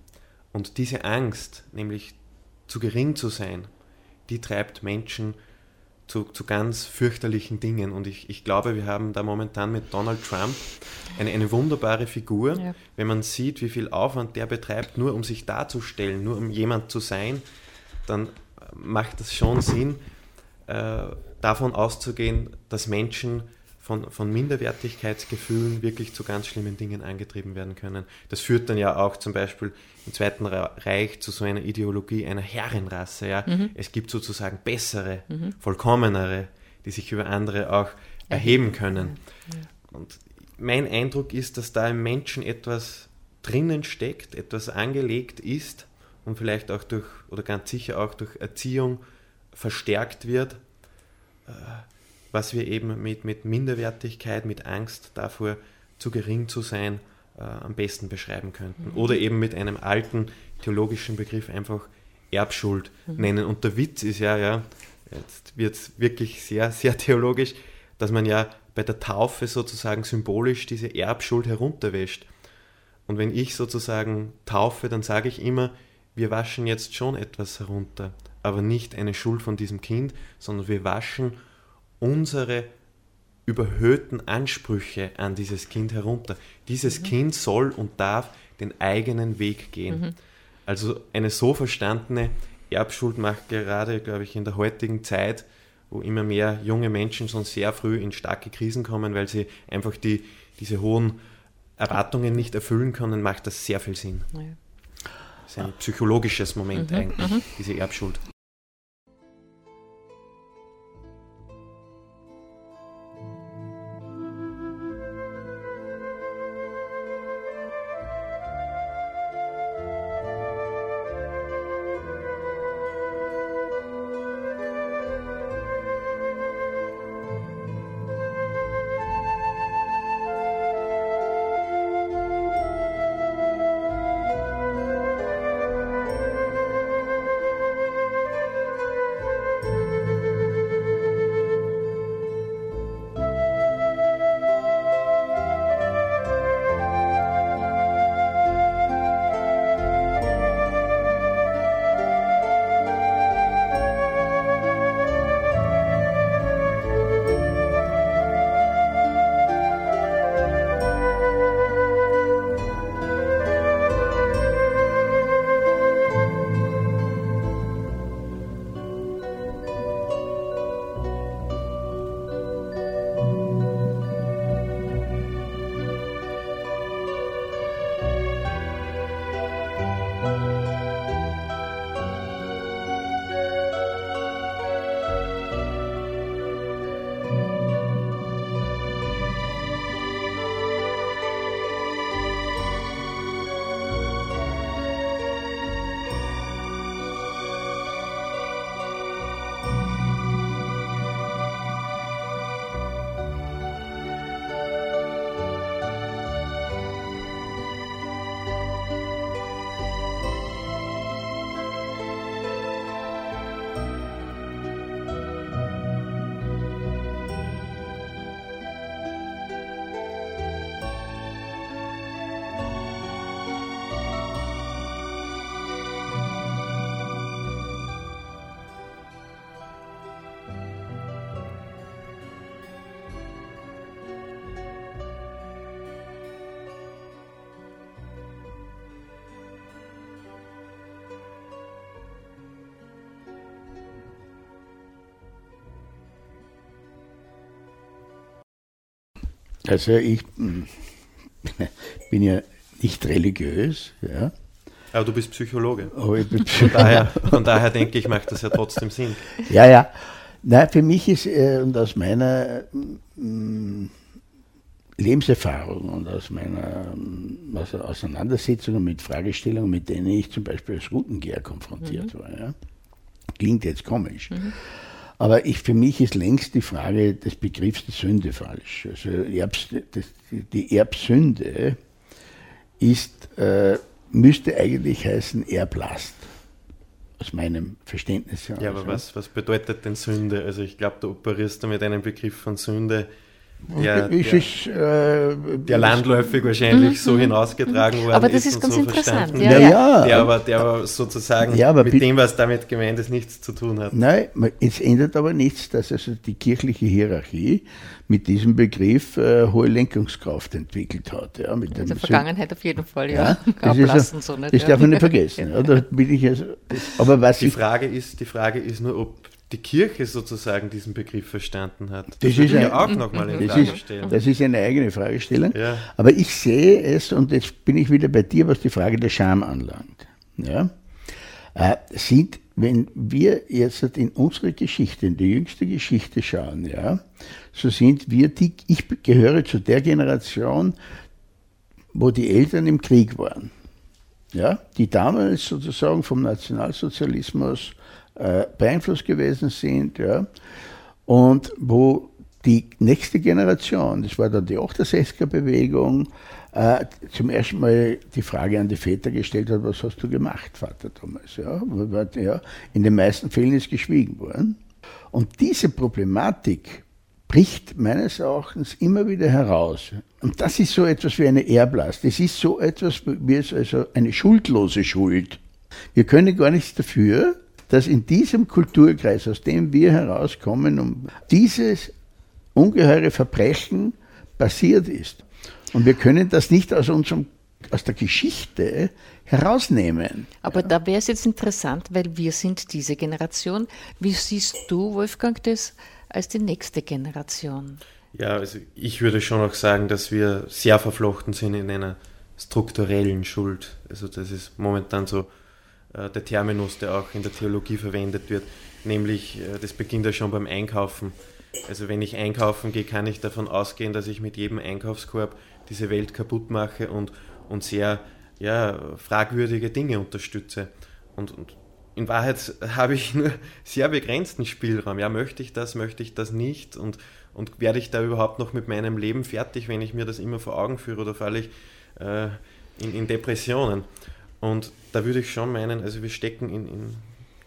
Und diese Angst, nämlich zu gering zu sein, die treibt Menschen zu, zu ganz fürchterlichen Dingen. Und ich, ich glaube, wir haben da momentan mit Donald Trump eine, eine wunderbare Figur. Ja. Wenn man sieht, wie viel Aufwand der betreibt, nur um sich darzustellen, nur um jemand zu sein, dann macht das schon Sinn, äh, davon auszugehen, dass Menschen von, von Minderwertigkeitsgefühlen wirklich zu ganz schlimmen Dingen angetrieben werden können. Das führt dann ja auch zum Beispiel im Zweiten Reich zu so einer Ideologie einer Herrenrasse. Ja? Mhm. Es gibt sozusagen bessere, mhm. vollkommenere, die sich über andere auch erheben können. Ja. Und mein Eindruck ist, dass da im Menschen etwas drinnen steckt, etwas angelegt ist und vielleicht auch durch, oder ganz sicher auch durch Erziehung verstärkt wird, äh, was wir eben mit, mit Minderwertigkeit, mit Angst davor, zu gering zu sein, äh, am besten beschreiben könnten. Mhm. Oder eben mit einem alten theologischen Begriff einfach Erbschuld mhm. nennen. Und der Witz ist ja, ja, jetzt wird es wirklich sehr, sehr theologisch, dass man ja bei der Taufe sozusagen symbolisch diese Erbschuld herunterwäscht. Und wenn ich sozusagen taufe, dann sage ich immer, wir waschen jetzt schon etwas herunter, aber nicht eine Schuld von diesem Kind, sondern wir waschen unsere überhöhten Ansprüche an dieses Kind herunter. Dieses mhm. Kind soll und darf den eigenen Weg gehen. Mhm. Also eine so verstandene Erbschuld macht gerade, glaube ich, in der heutigen Zeit, wo immer mehr junge Menschen schon sehr früh in starke Krisen kommen, weil sie einfach die, diese hohen Erwartungen nicht erfüllen können, macht das sehr viel Sinn. Ja. Das ist ein psychologisches Moment mhm. eigentlich, mhm. diese Erbschuld. Also ich hm, bin ja nicht religiös, ja. Aber du bist Psychologe. Oh, Psychologe. Von, daher, von, daher, denke ich, macht das ja trotzdem Sinn. Ja, ja. Nein, für mich ist, äh, und aus meiner mm, Lebenserfahrung und aus meiner also Auseinandersetzungen mit Fragestellungen, mit denen ich zum Beispiel als Routengeher konfrontiert mhm. war, ja, klingt jetzt komisch. Mhm. Aber ich, für mich ist längst die Frage des Begriffs der Sünde falsch. Also Erbs, das, die Erbsünde ist, äh, müsste eigentlich heißen Erblast. Aus meinem Verständnis heraus. Ja, aber was, was bedeutet denn Sünde? Also ich glaube, du operierst da mit einem Begriff von Sünde der, der, ist, äh, der landläufig wahrscheinlich mhm. so hinausgetragen worden Aber das ist, ist ganz so interessant. Ja, ja. ja. Der, aber, der aber sozusagen ja, aber mit dem, was damit gemeint ist, nichts zu tun hat. Nein, es ändert aber nichts, dass also die kirchliche Hierarchie mit diesem Begriff äh, hohe Lenkungskraft entwickelt hat. Ja, mit In der Vergangenheit auf jeden Fall, ja. ja das ist, so nicht, das darf man nicht vergessen. Ja. Da bin ich also, aber was die, Frage ist, die Frage ist nur, ob die Kirche sozusagen diesen Begriff verstanden hat. Das, das ist ja auch nochmal in Frage ist, stellen. Das ist eine eigene Fragestellung. Ja. Aber ich sehe es, und jetzt bin ich wieder bei dir, was die Frage der Scham anlangt. Ja? Äh, sind, wenn wir jetzt in unsere Geschichte, in die jüngste Geschichte schauen, ja, so sind wir die, ich gehöre zu der Generation, wo die Eltern im Krieg waren. Ja, die damals sozusagen vom Nationalsozialismus äh, beeinflusst gewesen sind, ja, und wo die nächste Generation, das war dann die 68er-Bewegung, äh, zum ersten Mal die Frage an die Väter gestellt hat, was hast du gemacht, Vater Thomas? Ja, in den meisten Fällen ist geschwiegen worden. Und diese Problematik bricht meines Erachtens immer wieder heraus. Und das ist so etwas wie eine Erblast. Das ist so etwas wie also eine schuldlose Schuld. Wir können gar nichts dafür, dass in diesem Kulturkreis, aus dem wir herauskommen, um dieses ungeheure Verbrechen passiert ist. Und wir können das nicht aus unserem aus der Geschichte herausnehmen. Aber ja. da wäre es jetzt interessant, weil wir sind diese Generation. Wie siehst du, Wolfgang, das als die nächste Generation? Ja, also ich würde schon auch sagen, dass wir sehr verflochten sind in einer strukturellen Schuld. Also das ist momentan so der Terminus, der auch in der Theologie verwendet wird. Nämlich, äh, das beginnt ja schon beim Einkaufen. Also wenn ich einkaufen gehe, kann ich davon ausgehen, dass ich mit jedem Einkaufskorb diese Welt kaputt mache und, und sehr ja, fragwürdige Dinge unterstütze. Und, und in Wahrheit habe ich nur sehr begrenzten Spielraum. Ja, möchte ich das, möchte ich das nicht? Und, und werde ich da überhaupt noch mit meinem Leben fertig, wenn ich mir das immer vor Augen führe oder falle ich äh, in, in, Depressionen? Und da würde ich schon meinen, also wir stecken in, in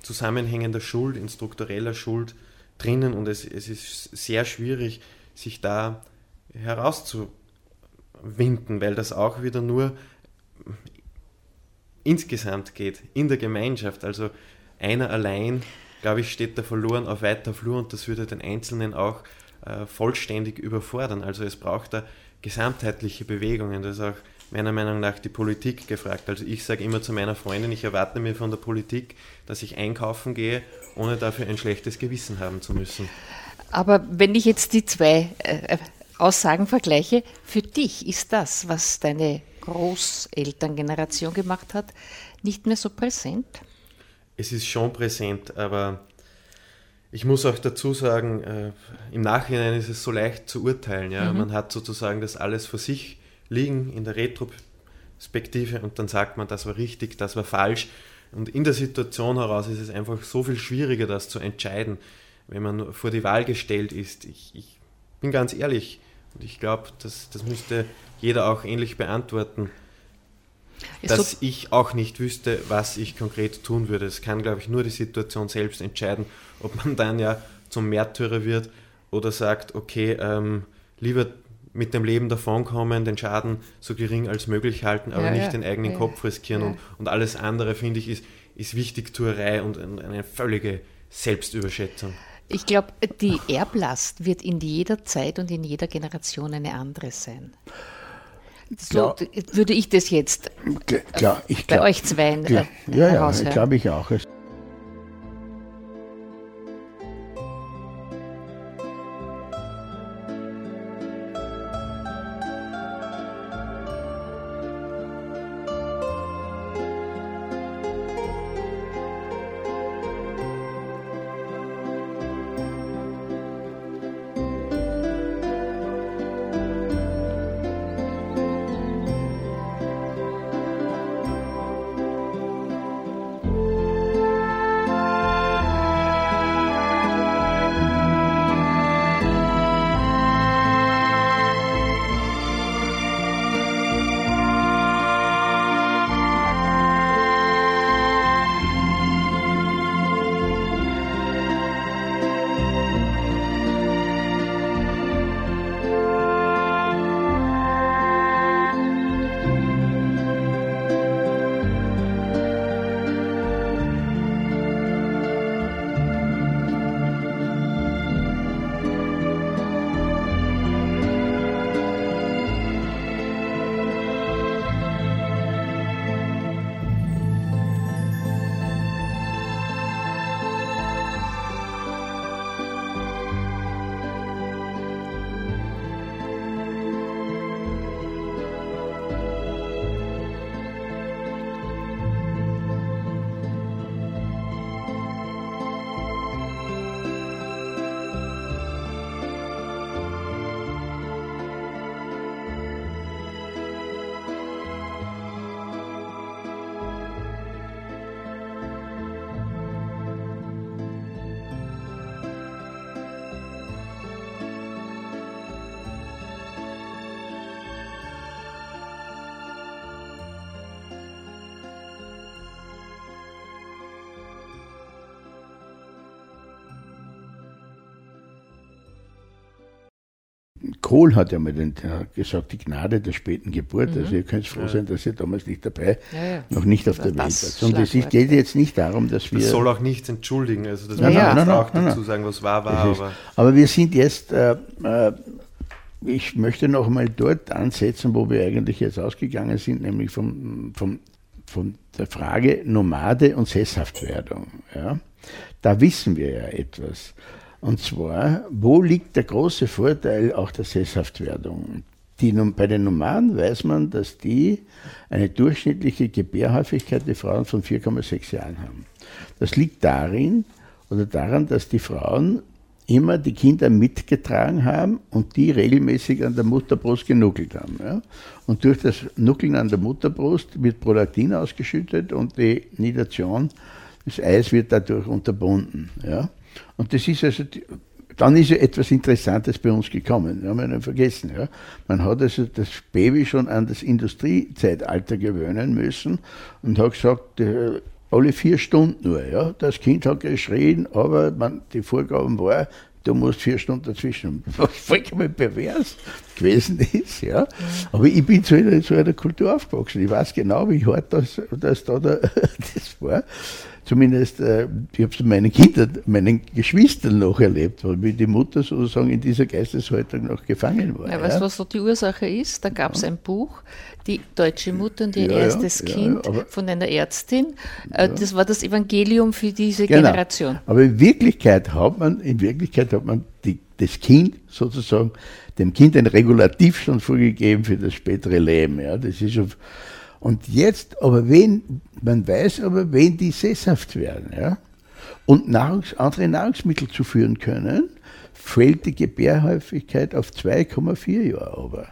zusammenhängender Schuld, in struktureller Schuld drinnen und es, es ist sehr schwierig, sich da herauszuwinden, weil das auch wieder nur insgesamt geht, in der Gemeinschaft. Also einer allein, glaube ich, steht da verloren auf weiter Flur und das würde den Einzelnen auch äh, vollständig überfordern. Also es braucht da gesamtheitliche Bewegungen. Das ist auch meiner Meinung nach die Politik gefragt. Also ich sage immer zu meiner Freundin, ich erwarte mir von der Politik, dass ich einkaufen gehe, ohne dafür ein schlechtes Gewissen haben zu müssen. Aber wenn ich jetzt die zwei äh, Aussagen vergleiche, für dich ist das, was deine Großelterngeneration gemacht hat, nicht mehr so präsent? Es ist schon präsent, aber ich muss auch dazu sagen, äh, im Nachhinein ist es so leicht zu urteilen. Ja? Mhm. Man hat sozusagen das alles für sich liegen in der Retrospektive und dann sagt man, das war richtig, das war falsch. Und in der Situation heraus ist es einfach so viel schwieriger, das zu entscheiden, wenn man vor die Wahl gestellt ist. Ich, ich bin ganz ehrlich und ich glaube, das, das müsste jeder auch ähnlich beantworten, dass ich auch nicht wüsste, was ich konkret tun würde. Es kann, glaube ich, nur die Situation selbst entscheiden, ob man dann ja zum Märtyrer wird oder sagt, okay, ähm, lieber mit dem Leben davonkommen, den Schaden so gering als möglich halten, aber ja, nicht ja, den eigenen ja, Kopf riskieren. Und, und alles andere, finde ich, ist, ist Wichtigtuerei und eine völlige Selbstüberschätzung. Ich glaube, die Erblast wird in jeder Zeit und in jeder Generation eine andere sein. So würde ich das jetzt klar, ich bei euch zwei klar, äh, ja, ja, glaube ich auch. Kohl hat ja mal den, gesagt, die Gnade der späten Geburt. Mhm. Also ihr könnt froh sein, dass ihr damals nicht dabei, ja, ja. noch nicht auf der Welt wart. Und es geht jetzt nicht darum, dass wir... Das soll auch nichts entschuldigen. Also das ja, muss man ja. auch dazu sagen, was war, war. Aber, aber, wir sind jetzt... Äh, äh, ich möchte noch mal dort ansetzen, wo wir eigentlich jetzt ausgegangen sind, nämlich vom, vom, von der Frage Nomade und Sesshaftwerdung. Ja. Da wissen wir ja etwas. Und zwar, wo liegt der große Vorteil auch der Sesshaftwerdung? Die, bei den Nomaden weiß man, dass die eine durchschnittliche Gebärhäufigkeit der Frauen von 4,6 Jahren haben. Das liegt darin oder daran, dass die Frauen immer die Kinder mitgetragen haben und die regelmäßig an der Mutterbrust genuckelt haben. Ja? Und durch das Nuckeln an der Mutterbrust wird Prolaktin ausgeschüttet und die Nidation, das Eis wird dadurch unterbunden. Ja? Und das ist also, dann ist ja etwas Interessantes bei uns gekommen, haben wir nicht vergessen. Ja. Man hat also das Baby schon an das Industriezeitalter gewöhnen müssen und hat gesagt, äh, alle vier Stunden nur. Ja. Das Kind hat geschrien, aber man, die Vorgaben war, du musst vier Stunden dazwischen, was vollkommen pervers gewesen ist. Ja. Aber ich bin zu einer, zu einer Kultur aufgewachsen. Ich weiß genau, wie hart das, das da das war zumindest, äh, ich habe es meinen Kindern, meinen Geschwistern noch erlebt, weil die Mutter sozusagen in dieser Geisteshaltung noch gefangen war. Ja, ja. Weißt du, was so die Ursache ist? Da gab es ja. ein Buch, die deutsche Mutter und ihr ja, erstes Kind von einer Ärztin. Äh, das war das Evangelium für diese genau. Generation. Aber in Wirklichkeit hat man, in Wirklichkeit hat man die, das Kind sozusagen, dem Kind ein Regulativ schon vorgegeben für das spätere Leben. Ja, das ist schon und jetzt, aber wenn, man weiß aber, wenn die sesshaft werden, ja, und Nahrungs-, andere Nahrungsmittel zuführen können, fällt die Gebärhäufigkeit auf 2,4 Jahre aber.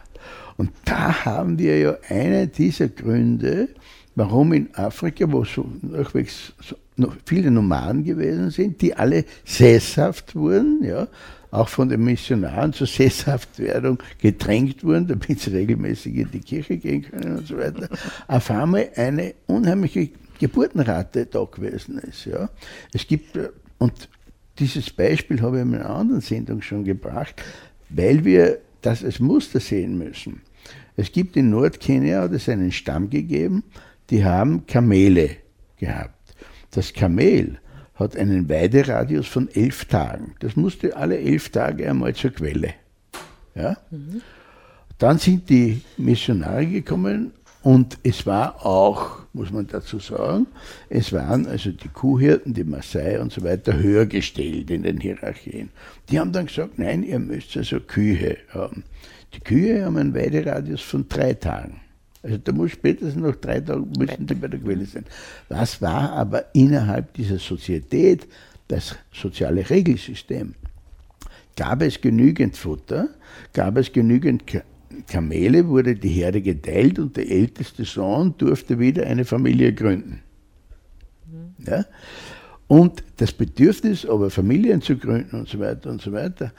Und da haben wir ja einen dieser Gründe, warum in Afrika, wo so durchwegs so viele Nomaden gewesen sind, die alle sesshaft wurden, ja, auch von den Missionaren zur Sesshaftwerdung gedrängt wurden, damit sie regelmäßig in die Kirche gehen können und so weiter, auf einmal eine unheimliche Geburtenrate da gewesen ist. Ja. Es gibt, und dieses Beispiel habe ich in einer anderen Sendung schon gebracht, weil wir das als Muster sehen müssen. Es gibt in Nordkenia, hat es einen Stamm gegeben, die haben Kamele gehabt. Das Kamel hat einen Weideradius von elf Tagen. Das musste alle elf Tage einmal zur Quelle. Ja? Mhm. Dann sind die Missionare gekommen und es war auch, muss man dazu sagen, es waren also die Kuhhirten, die Maasai und so weiter höher gestellt in den Hierarchien. Die haben dann gesagt, nein, ihr müsst also Kühe haben. Die Kühe haben einen Weideradius von drei Tagen. Also da muss spätestens noch drei Tage müssen die bei der Quelle sein. Was war aber innerhalb dieser Sozietät das soziale Regelsystem? Gab es genügend Futter? Gab es genügend Kamele? Wurde die Herde geteilt und der älteste Sohn durfte wieder eine Familie gründen? Mhm. Ja? Und das Bedürfnis, aber Familien zu gründen und so weiter und so weiter,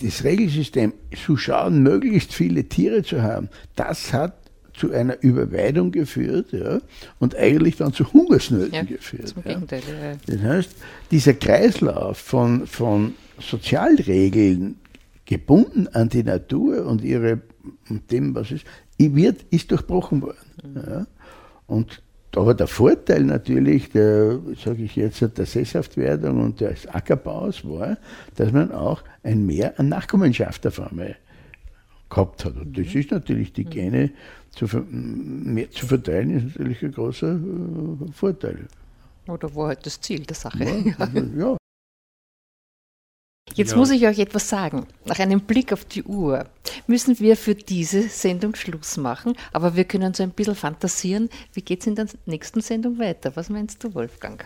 das Regelsystem zu schauen, möglichst viele Tiere zu haben, das hat zu einer Überweidung geführt ja, und eigentlich dann zu Hungersnöten ja, geführt. Zum Gegenteil, ja. Das heißt, dieser Kreislauf von, von Sozialregeln, gebunden an die Natur und ihre und dem, was ist, wird, ist durchbrochen worden. Mhm. Ja. Und aber der Vorteil natürlich, der, sage ich jetzt, der Sesshaftwerdung und des Ackerbaus war, dass man auch ein Mehr an Nachkommenschaft auf einmal gehabt hat. Und das mhm. ist natürlich die Gene zu, mehr zu verteilen, ist natürlich ein großer äh, Vorteil. Oder war halt das Ziel der Sache. Ja, ja. Jetzt ja. muss ich euch etwas sagen. Nach einem Blick auf die Uhr müssen wir für diese Sendung Schluss machen, aber wir können so ein bisschen fantasieren, wie geht es in der nächsten Sendung weiter? Was meinst du, Wolfgang?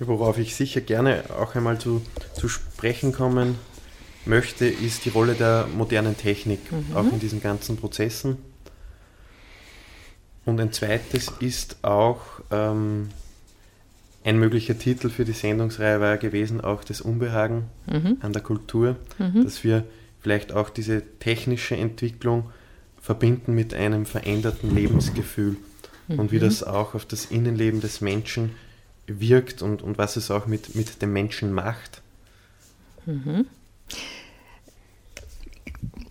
Worauf ich sicher gerne auch einmal zu, zu sprechen kommen möchte, ist die Rolle der modernen Technik, mhm. auch in diesen ganzen Prozessen. Und ein zweites ist auch ähm, ein möglicher Titel für die Sendungsreihe war gewesen, auch das Unbehagen mhm. an der Kultur, mhm. dass wir vielleicht auch diese technische Entwicklung verbinden mit einem veränderten Lebensgefühl mhm. und wie mhm. das auch auf das Innenleben des Menschen wirkt und, und was es auch mit, mit dem Menschen macht.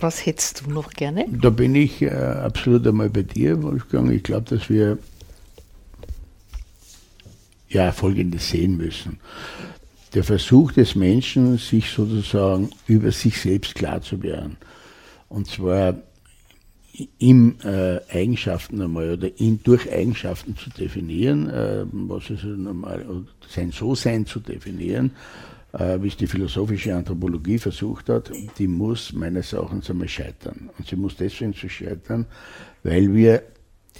Was hättest du noch gerne? Da bin ich äh, absolut einmal bei dir, Wolfgang. Ich glaube, dass wir ja Folgendes sehen müssen. Der Versuch des Menschen, sich sozusagen über sich selbst klar zu werden. Und zwar ihm äh, Eigenschaften einmal oder ihn durch Eigenschaften zu definieren, äh, was ist normal, sein So-Sein zu definieren, wie es die philosophische Anthropologie versucht hat, die muss meines Erachtens einmal scheitern. Und sie muss deswegen zu scheitern, weil wir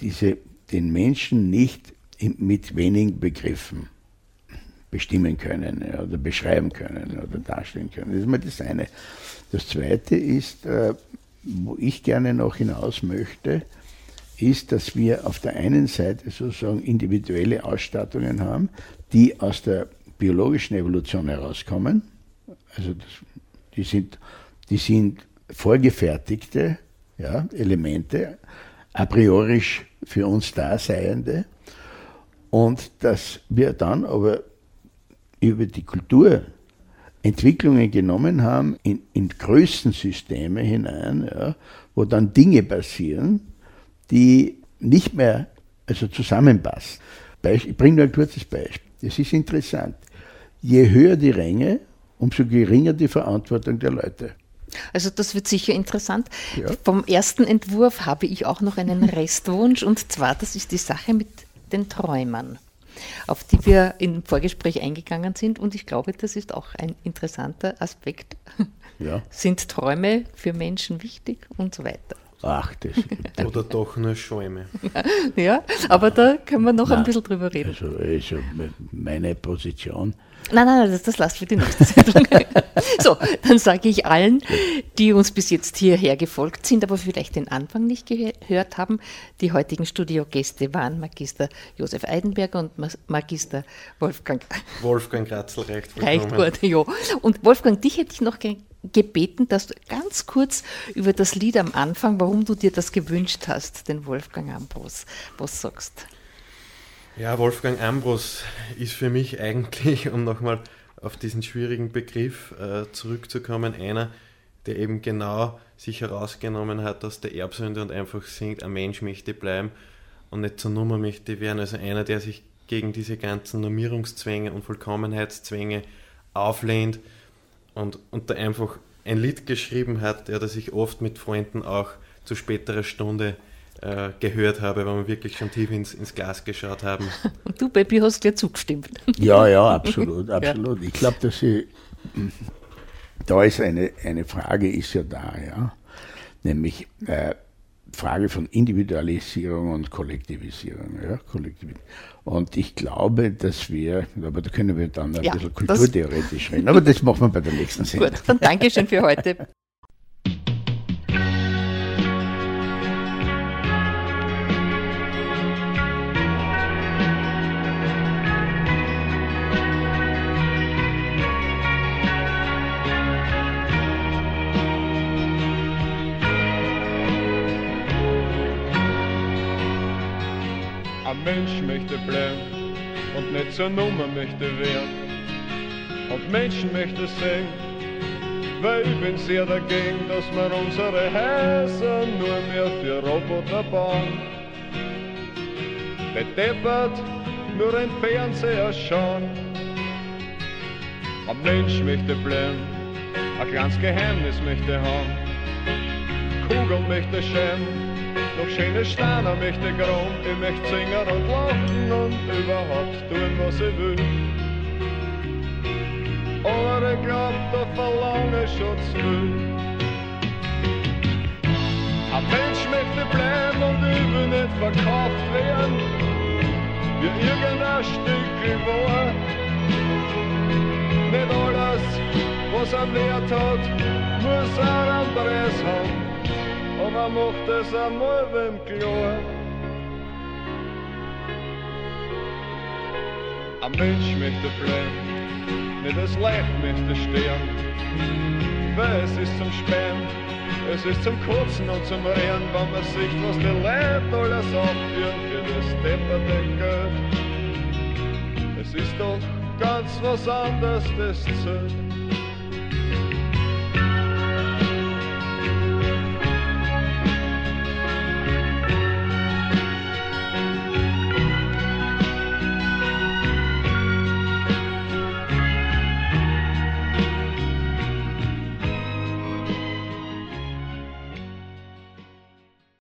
diese, den Menschen nicht mit wenigen Begriffen bestimmen können oder beschreiben können oder darstellen können. Das ist mal das eine. Das zweite ist, äh, wo ich gerne noch hinaus möchte, ist, dass wir auf der einen Seite sozusagen individuelle Ausstattungen haben, die aus der biologischen Evolution herauskommen. Also das, die, sind, die sind vorgefertigte ja, Elemente, a priori für uns Daseiende. Und dass wir dann aber über die Kultur Entwicklungen genommen haben in, in Größensysteme hinein, ja, wo dann Dinge passieren, die nicht mehr also zusammenpassen. Ich bringe nur ein kurzes Beispiel. Das ist interessant. Je höher die Ränge, umso geringer die Verantwortung der Leute. Also das wird sicher interessant. Ja. Vom ersten Entwurf habe ich auch noch einen Restwunsch und zwar, das ist die Sache mit den Träumern auf die wir im Vorgespräch eingegangen sind. Und ich glaube, das ist auch ein interessanter Aspekt. Ja. Sind Träume für Menschen wichtig und so weiter. Ach, das Oder doch nur Schäume. Ja, aber da können wir noch Nein, ein bisschen drüber reden. Also, also meine Position Nein, nein, das, das lasst für die nächste Sendung. so, dann sage ich allen, die uns bis jetzt hierher gefolgt sind, aber vielleicht den Anfang nicht gehört haben, die heutigen Studiogäste waren Magister Josef Eidenberger und Magister Wolfgang. Wolfgang Kratzel reicht Reicht gut, ja. Und Wolfgang, dich hätte ich noch gebeten, dass du ganz kurz über das Lied am Anfang, warum du dir das gewünscht hast, den Wolfgang Ambros, was sagst. Ja, Wolfgang Ambros ist für mich eigentlich, um nochmal auf diesen schwierigen Begriff äh, zurückzukommen, einer, der eben genau sich herausgenommen hat aus der Erbsünde und einfach singt, ein Mensch möchte bleiben und nicht zur Nummer möchte werden. Also einer, der sich gegen diese ganzen Normierungszwänge und Vollkommenheitszwänge auflehnt und, und da einfach ein Lied geschrieben hat, der sich oft mit Freunden auch zu späterer Stunde äh, gehört habe, weil wir wirklich schon tief ins, ins Glas geschaut haben. Und du, Baby, hast gleich zugestimmt. Ja, ja, absolut, absolut. Ja. Ich glaube, dass sie, da ist eine, eine Frage, ist ja da, ja, nämlich äh, Frage von Individualisierung und Kollektivisierung. Ja, Kollektiv und ich glaube, dass wir, aber da können wir dann ein ja, bisschen kulturtheoretisch reden, aber das machen wir bei der nächsten Sendung. Gut, dann Dankeschön für heute. Mensch möchte bleiben und nicht zur Nummer möchte werden. Und Menschen möchte sehen, weil ich bin sehr dagegen, dass wir unsere Häuser nur mehr für Roboter bauen. Bedeppert nur ein Fernseher schauen. Ein Mensch möchte bleiben, ein kleines Geheimnis möchte haben. Kugel möchte scheinen noch schöne Steine möchte grauen, ich möchte singen und lachen und überhaupt tun, was ich will. Aber ich glaub, da verlange ich schon zu viel. Ein Mensch möchte bleiben und will nicht verkauft werden, wie irgendein Stück war. Nicht alles, was er Wert hat, muss ein anderes haben aber macht es einmal wem klar. Ein Mensch möchte bleiben, nicht das Leid möchte sterben, weil es ist zum Spähen, es ist zum Kotzen und zum Rehren, wenn man sieht, was die Leute alles abführen für das depperte Geld. Es ist doch ganz was anderes, das zählt.